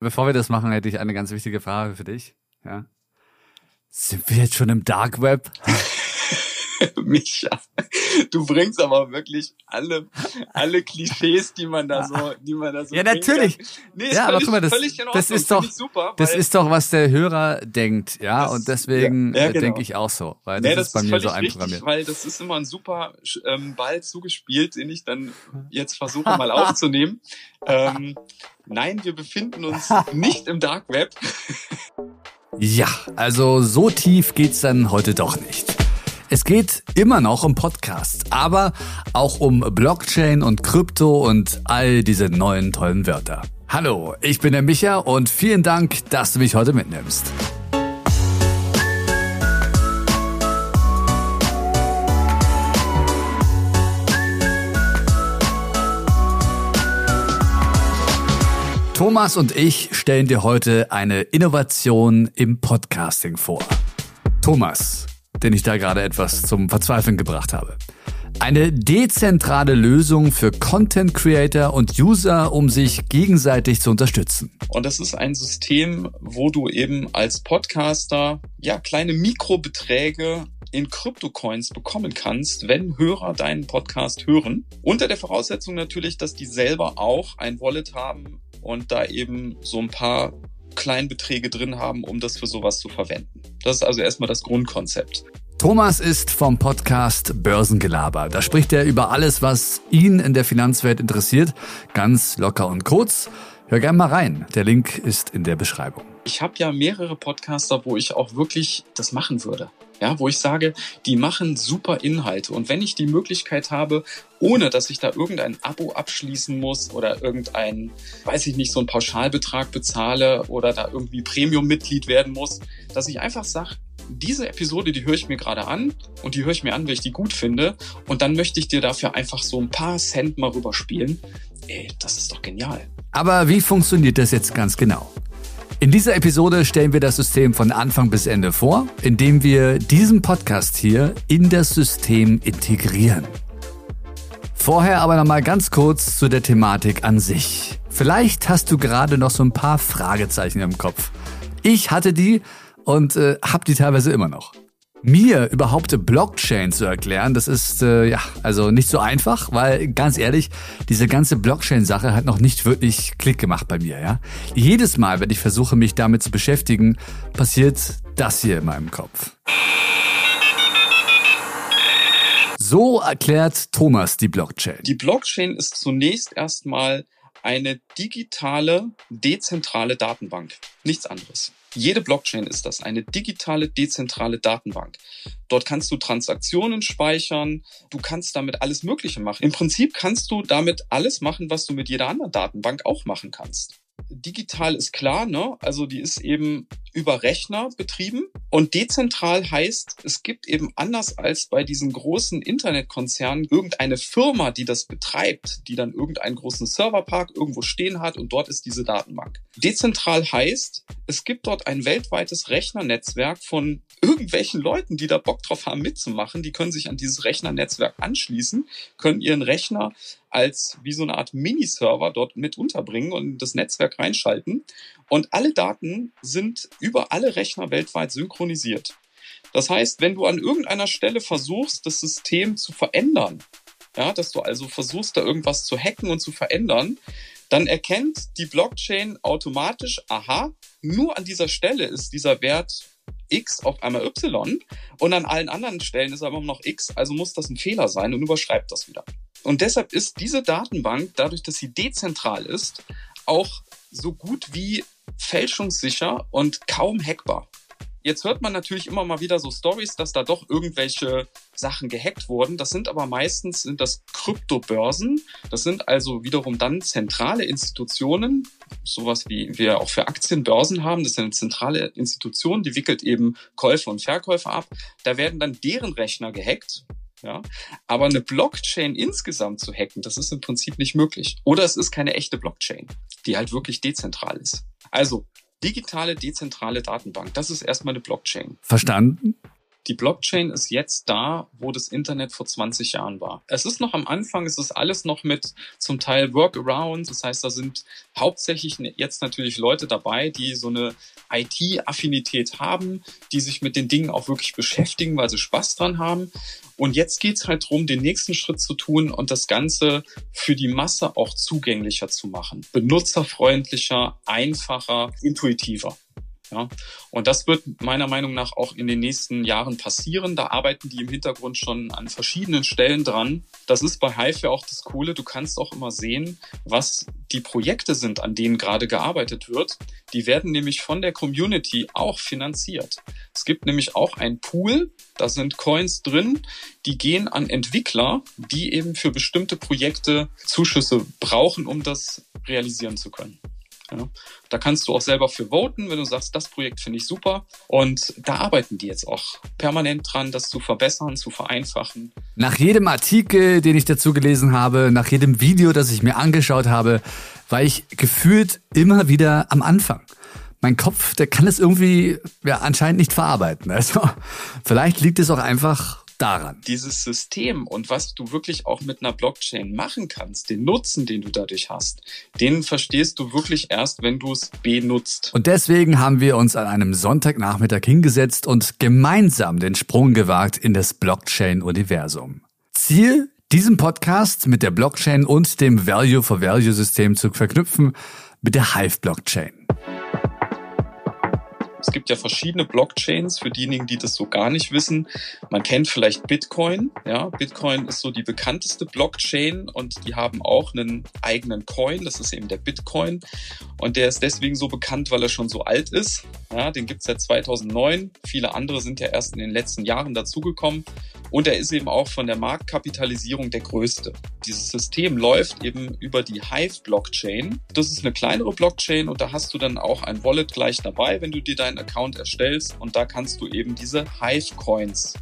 Bevor wir das machen, hätte ich eine ganz wichtige Frage für dich. Ja. Sind wir jetzt schon im Dark Web? Micha, du bringst aber wirklich alle, alle Klischees, die man da so, die man da so. Ja, natürlich. Nee, ist ja, völlig, aber guck mal, das, das ist doch, super, das ist doch, was der Hörer denkt, ja, Das- und deswegen ja, ja, äh, genau. denke ich auch so, weil das Nee, ist bei mir so einprogrammiert. richtig, weil das ist immer ein super ähm, Ball zugespielt, den ich dann jetzt versuche mal aufzunehmen. Ähm, nein, wir befinden uns nicht im Dark Web. Ja, also so tief geht's dann heute doch nicht. Es geht immer noch um Podcasts, aber auch um Blockchain und Krypto und all diese neuen tollen Wörter. Hallo, ich bin der Micha und vielen Dank, dass du mich heute mitnimmst. Thomas und ich stellen dir heute eine Innovation im Podcasting vor. Thomas, den ich da gerade etwas zum Verzweifeln gebracht habe. Eine dezentrale Lösung für Content Creator und User, um sich gegenseitig zu unterstützen. Und das ist ein System, wo du eben als Podcaster ja kleine Mikrobeträge in Kryptocoins bekommen kannst, wenn Hörer deinen Podcast hören. Unter der Voraussetzung natürlich, dass die selber auch ein Wallet haben und da eben so ein paar Kleinbeträge drin haben, um das für sowas zu verwenden. Das ist also erstmal das Grundkonzept. Thomas ist vom Podcast Börsengelaber. Da spricht er über alles, was ihn in der Finanzwelt interessiert. Ganz locker und kurz. Hör gerne mal rein. Der Link ist in der Beschreibung. Ich habe ja mehrere Podcaster, wo ich auch wirklich das machen würde. Ja, wo ich sage, die machen super Inhalte. Und wenn ich die Möglichkeit habe, ohne dass ich da irgendein Abo abschließen muss oder irgendein, weiß ich nicht, so einen Pauschalbetrag bezahle oder da irgendwie Premium-Mitglied werden muss, dass ich einfach sage, diese Episode, die höre ich mir gerade an und die höre ich mir an, weil ich die gut finde. Und dann möchte ich dir dafür einfach so ein paar Cent mal rüberspielen. Ey, das ist doch genial. Aber wie funktioniert das jetzt ganz genau? In dieser Episode stellen wir das System von Anfang bis Ende vor, indem wir diesen Podcast hier in das System integrieren. Vorher aber nochmal ganz kurz zu der Thematik an sich. Vielleicht hast du gerade noch so ein paar Fragezeichen im Kopf. Ich hatte die und äh, habe die teilweise immer noch. Mir überhaupt Blockchain zu erklären, das ist äh, ja also nicht so einfach, weil ganz ehrlich, diese ganze Blockchain-Sache hat noch nicht wirklich Klick gemacht bei mir. Ja, jedes Mal, wenn ich versuche, mich damit zu beschäftigen, passiert das hier in meinem Kopf. So erklärt Thomas die Blockchain. Die Blockchain ist zunächst erstmal eine digitale, dezentrale Datenbank. Nichts anderes. Jede Blockchain ist das, eine digitale, dezentrale Datenbank. Dort kannst du Transaktionen speichern, du kannst damit alles Mögliche machen. Im Prinzip kannst du damit alles machen, was du mit jeder anderen Datenbank auch machen kannst. Digital ist klar, ne? Also die ist eben über Rechner betrieben und dezentral heißt, es gibt eben anders als bei diesen großen Internetkonzernen irgendeine Firma, die das betreibt, die dann irgendeinen großen Serverpark irgendwo stehen hat und dort ist diese Datenbank. Dezentral heißt, es gibt dort ein weltweites Rechnernetzwerk von irgendwelchen Leuten, die da Bock drauf haben mitzumachen. Die können sich an dieses Rechnernetzwerk anschließen, können ihren Rechner als wie so eine Art Miniserver dort mit unterbringen und das Netzwerk reinschalten. Und alle Daten sind über alle Rechner weltweit synchronisiert. Das heißt, wenn du an irgendeiner Stelle versuchst, das System zu verändern, ja, dass du also versuchst, da irgendwas zu hacken und zu verändern, dann erkennt die Blockchain automatisch, aha, nur an dieser Stelle ist dieser Wert X auf einmal Y und an allen anderen Stellen ist aber immer noch X, also muss das ein Fehler sein und überschreibt das wieder. Und deshalb ist diese Datenbank, dadurch, dass sie dezentral ist, auch so gut wie fälschungssicher und kaum hackbar. Jetzt hört man natürlich immer mal wieder so Stories, dass da doch irgendwelche Sachen gehackt wurden. Das sind aber meistens sind das Kryptobörsen. Das sind also wiederum dann zentrale Institutionen, sowas wie wir auch für Aktienbörsen haben. Das ist eine zentrale Institution, die wickelt eben Käufe und Verkäufe ab. Da werden dann deren Rechner gehackt. Ja, aber eine Blockchain insgesamt zu hacken, das ist im Prinzip nicht möglich. Oder es ist keine echte Blockchain, die halt wirklich dezentral ist. Also digitale, dezentrale Datenbank, das ist erstmal eine Blockchain. Verstanden? Die Blockchain ist jetzt da, wo das Internet vor 20 Jahren war. Es ist noch am Anfang, es ist alles noch mit zum Teil Workarounds. Das heißt, da sind hauptsächlich jetzt natürlich Leute dabei, die so eine IT-Affinität haben, die sich mit den Dingen auch wirklich beschäftigen, weil sie Spaß dran haben. Und jetzt geht's halt darum, den nächsten Schritt zu tun und das Ganze für die Masse auch zugänglicher zu machen. Benutzerfreundlicher, einfacher, intuitiver. Ja, und das wird meiner Meinung nach auch in den nächsten Jahren passieren. Da arbeiten die im Hintergrund schon an verschiedenen Stellen dran. Das ist bei Hive ja auch das Coole. Du kannst auch immer sehen, was die Projekte sind, an denen gerade gearbeitet wird. Die werden nämlich von der Community auch finanziert. Es gibt nämlich auch ein Pool, da sind Coins drin, die gehen an Entwickler, die eben für bestimmte Projekte Zuschüsse brauchen, um das realisieren zu können. Ja. Da kannst du auch selber für voten, wenn du sagst, das Projekt finde ich super. Und da arbeiten die jetzt auch permanent dran, das zu verbessern, zu vereinfachen. Nach jedem Artikel, den ich dazu gelesen habe, nach jedem Video, das ich mir angeschaut habe, war ich gefühlt immer wieder am Anfang mein Kopf, der kann es irgendwie ja, anscheinend nicht verarbeiten. Also vielleicht liegt es auch einfach daran. Dieses System und was du wirklich auch mit einer Blockchain machen kannst, den Nutzen, den du dadurch hast, den verstehst du wirklich erst, wenn du es benutzt. Und deswegen haben wir uns an einem Sonntagnachmittag hingesetzt und gemeinsam den Sprung gewagt in das Blockchain-Universum. Ziel, diesen Podcast mit der Blockchain und dem Value-for-Value-System zu verknüpfen mit der Hive-Blockchain. Es gibt ja verschiedene Blockchains für diejenigen, die das so gar nicht wissen. Man kennt vielleicht Bitcoin. Ja, Bitcoin ist so die bekannteste Blockchain und die haben auch einen eigenen Coin. Das ist eben der Bitcoin. Und der ist deswegen so bekannt, weil er schon so alt ist. Ja, den gibt es seit 2009. Viele andere sind ja erst in den letzten Jahren dazugekommen. Und er ist eben auch von der Marktkapitalisierung der größte. Dieses System läuft eben über die Hive-Blockchain. Das ist eine kleinere Blockchain und da hast du dann auch ein Wallet gleich dabei, wenn du dir deinen Account erstellst. Und da kannst du eben diese Hive-Coins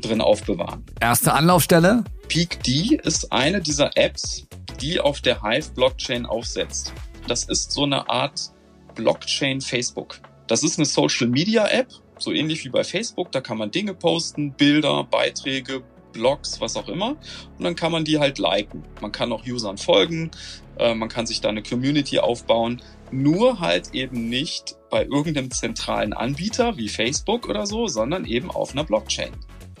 drin aufbewahren. Erste Anlaufstelle? PeakD ist eine dieser Apps, die auf der Hive-Blockchain aufsetzt. Das ist so eine Art Blockchain Facebook. Das ist eine Social-Media-App, so ähnlich wie bei Facebook. Da kann man Dinge posten, Bilder, Beiträge, Blogs, was auch immer. Und dann kann man die halt liken. Man kann auch Usern folgen, äh, man kann sich da eine Community aufbauen. Nur halt eben nicht bei irgendeinem zentralen Anbieter wie Facebook oder so, sondern eben auf einer Blockchain.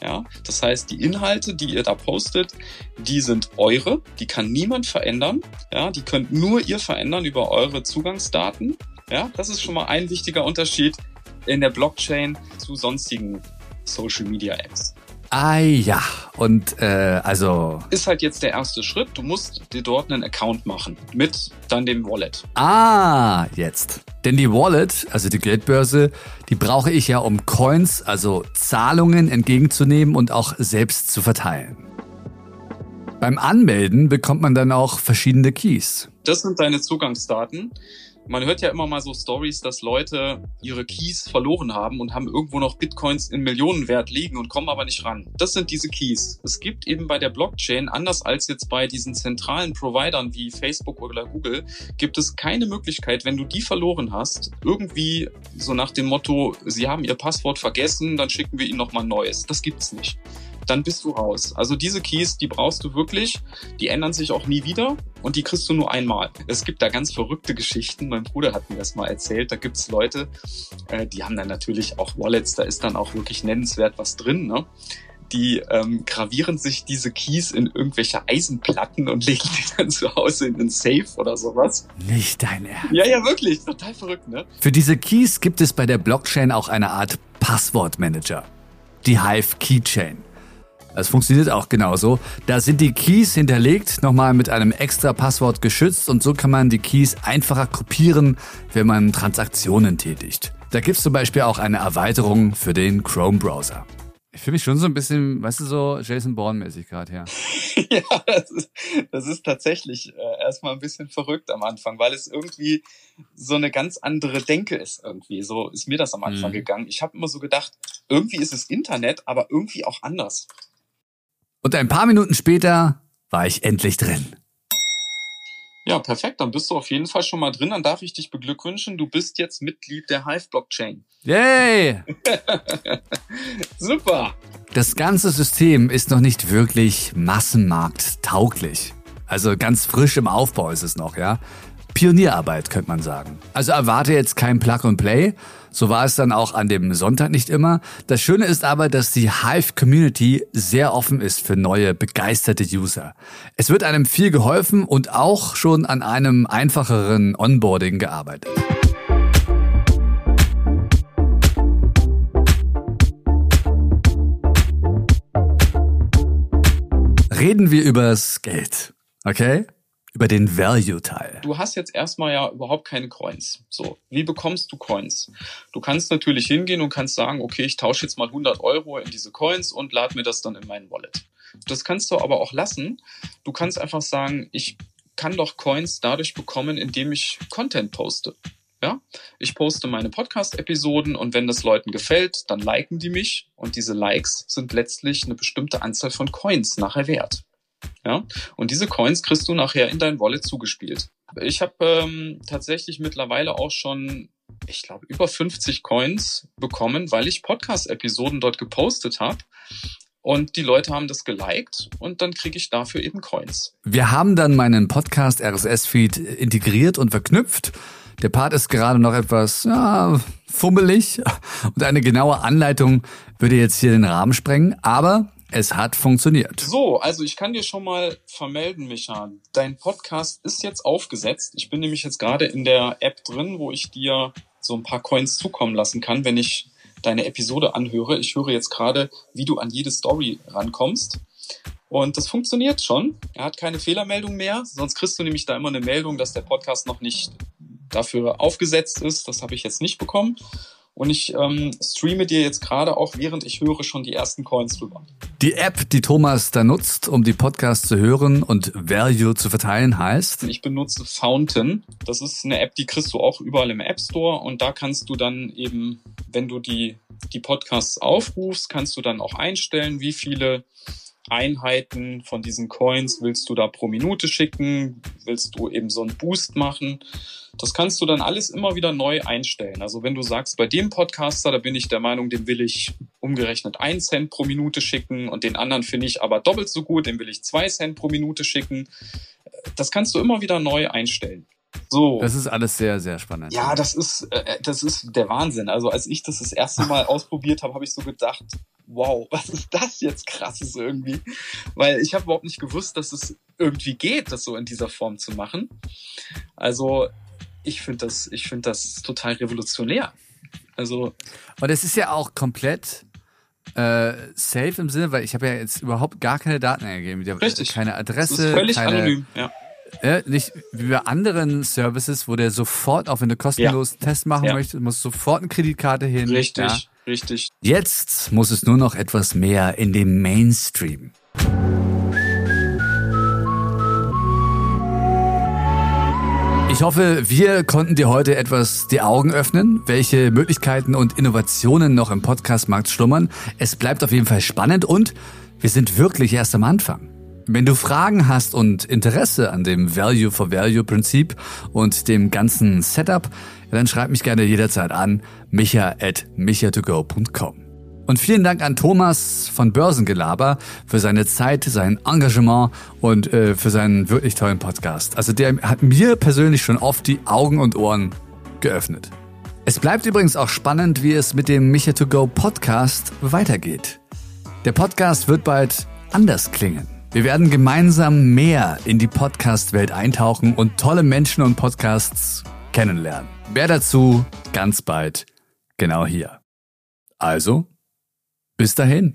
Ja, das heißt, die Inhalte, die ihr da postet, die sind eure, die kann niemand verändern. Ja, die könnt nur ihr verändern über eure Zugangsdaten. Ja, das ist schon mal ein wichtiger Unterschied in der Blockchain zu sonstigen Social Media Apps. Ah ja, und äh, also. Ist halt jetzt der erste Schritt. Du musst dir dort einen Account machen mit dann dem Wallet. Ah, jetzt. Denn die Wallet, also die Geldbörse, die brauche ich ja, um Coins, also Zahlungen entgegenzunehmen und auch selbst zu verteilen. Beim Anmelden bekommt man dann auch verschiedene Keys. Das sind deine Zugangsdaten man hört ja immer mal so Stories, dass Leute ihre Keys verloren haben und haben irgendwo noch Bitcoins in Millionenwert liegen und kommen aber nicht ran. Das sind diese Keys. Es gibt eben bei der Blockchain, anders als jetzt bei diesen zentralen Providern wie Facebook oder Google, gibt es keine Möglichkeit, wenn du die verloren hast, irgendwie so nach dem Motto, sie haben ihr Passwort vergessen, dann schicken wir ihnen nochmal neues. Das gibt's nicht dann bist du raus. Also diese Keys, die brauchst du wirklich. Die ändern sich auch nie wieder und die kriegst du nur einmal. Es gibt da ganz verrückte Geschichten. Mein Bruder hat mir das mal erzählt. Da gibt's Leute, äh, die haben dann natürlich auch Wallets. Da ist dann auch wirklich nennenswert was drin. Ne? die ähm, gravieren sich diese Keys in irgendwelche Eisenplatten und legen die dann zu Hause in einen Safe oder sowas. Nicht dein Ernst. Ja, ja, wirklich. Total verrückt, ne? Für diese Keys gibt es bei der Blockchain auch eine Art Passwortmanager. Die Hive Keychain. Es funktioniert auch genauso. Da sind die Keys hinterlegt, nochmal mit einem extra Passwort geschützt und so kann man die Keys einfacher kopieren, wenn man Transaktionen tätigt. Da gibt es zum Beispiel auch eine Erweiterung für den Chrome-Browser. Ich fühle mich schon so ein bisschen, weißt du, so Jason Bourne-mäßig gerade, ja. ja, das ist, das ist tatsächlich äh, erstmal ein bisschen verrückt am Anfang, weil es irgendwie so eine ganz andere Denke ist irgendwie. So ist mir das am Anfang mhm. gegangen. Ich habe immer so gedacht, irgendwie ist es Internet, aber irgendwie auch anders. Und ein paar Minuten später war ich endlich drin. Ja, perfekt. Dann bist du auf jeden Fall schon mal drin. Dann darf ich dich beglückwünschen. Du bist jetzt Mitglied der Hive Blockchain. Yay! Super. Das ganze System ist noch nicht wirklich massenmarkttauglich. Also ganz frisch im Aufbau ist es noch, ja. Pionierarbeit, könnte man sagen. Also erwarte jetzt kein Plug and Play. So war es dann auch an dem Sonntag nicht immer. Das Schöne ist aber, dass die Hive Community sehr offen ist für neue, begeisterte User. Es wird einem viel geholfen und auch schon an einem einfacheren Onboarding gearbeitet. Reden wir übers Geld. Okay? Über den Value-Teil. Du hast jetzt erstmal ja überhaupt keine Coins. So, wie bekommst du Coins? Du kannst natürlich hingehen und kannst sagen, okay, ich tausche jetzt mal 100 Euro in diese Coins und lade mir das dann in mein Wallet. Das kannst du aber auch lassen. Du kannst einfach sagen, ich kann doch Coins dadurch bekommen, indem ich Content poste. Ja, ich poste meine Podcast-Episoden und wenn das Leuten gefällt, dann liken die mich und diese Likes sind letztlich eine bestimmte Anzahl von Coins nachher wert. Ja? Und diese Coins kriegst du nachher in dein Wallet zugespielt. Ich habe ähm, tatsächlich mittlerweile auch schon, ich glaube, über 50 Coins bekommen, weil ich Podcast-Episoden dort gepostet habe. Und die Leute haben das geliked und dann kriege ich dafür eben Coins. Wir haben dann meinen Podcast RSS-Feed integriert und verknüpft. Der Part ist gerade noch etwas ja, fummelig und eine genaue Anleitung würde jetzt hier den Rahmen sprengen. Aber es hat funktioniert. So, also ich kann dir schon mal vermelden, Micha. Dein Podcast ist jetzt aufgesetzt. Ich bin nämlich jetzt gerade in der App drin, wo ich dir so ein paar Coins zukommen lassen kann, wenn ich deine Episode anhöre. Ich höre jetzt gerade, wie du an jede Story rankommst. Und das funktioniert schon. Er hat keine Fehlermeldung mehr. Sonst kriegst du nämlich da immer eine Meldung, dass der Podcast noch nicht dafür aufgesetzt ist. Das habe ich jetzt nicht bekommen. Und ich ähm, streame dir jetzt gerade auch, während ich höre, schon die ersten Coins drüber. Die App, die Thomas da nutzt, um die Podcasts zu hören und Value zu verteilen, heißt? Ich benutze Fountain. Das ist eine App, die kriegst du auch überall im App Store und da kannst du dann eben, wenn du die, die Podcasts aufrufst, kannst du dann auch einstellen, wie viele Einheiten von diesen Coins willst du da pro Minute schicken? Willst du eben so einen Boost machen? Das kannst du dann alles immer wieder neu einstellen. Also wenn du sagst, bei dem Podcaster, da bin ich der Meinung, dem will ich umgerechnet ein Cent pro Minute schicken und den anderen finde ich aber doppelt so gut, dem will ich zwei Cent pro Minute schicken. Das kannst du immer wieder neu einstellen. So. Das ist alles sehr, sehr spannend. Ja, das ist, äh, das ist der Wahnsinn. Also als ich das das erste Mal ausprobiert habe, habe ich so gedacht, wow, was ist das jetzt krasses irgendwie? Weil ich habe überhaupt nicht gewusst, dass es irgendwie geht, das so in dieser Form zu machen. Also ich finde das, ich finde das total revolutionär. Also. Und es ist ja auch komplett äh, safe im Sinne, weil ich habe ja jetzt überhaupt gar keine Daten eingegeben. Richtig. Keine Adresse. Das ist völlig keine, anonym, ja. Äh, nicht wie bei anderen Services, wo der sofort, auch wenn du kostenlos ja. Test machen ja. möchtest, muss sofort eine Kreditkarte hin. Richtig, ja. Richtig. Jetzt muss es nur noch etwas mehr in den Mainstream. Ich hoffe, wir konnten dir heute etwas die Augen öffnen, welche Möglichkeiten und Innovationen noch im Podcastmarkt schlummern. Es bleibt auf jeden Fall spannend und wir sind wirklich erst am Anfang. Wenn du Fragen hast und Interesse an dem Value for Value Prinzip und dem ganzen Setup, dann schreib mich gerne jederzeit an, micha at micha2go.com. Und vielen Dank an Thomas von Börsengelaber für seine Zeit, sein Engagement und äh, für seinen wirklich tollen Podcast. Also der hat mir persönlich schon oft die Augen und Ohren geöffnet. Es bleibt übrigens auch spannend, wie es mit dem Micha 2 Go Podcast weitergeht. Der Podcast wird bald anders klingen. Wir werden gemeinsam mehr in die Podcast-Welt eintauchen und tolle Menschen und Podcasts kennenlernen. Mehr dazu ganz bald, genau hier. Also, bis dahin.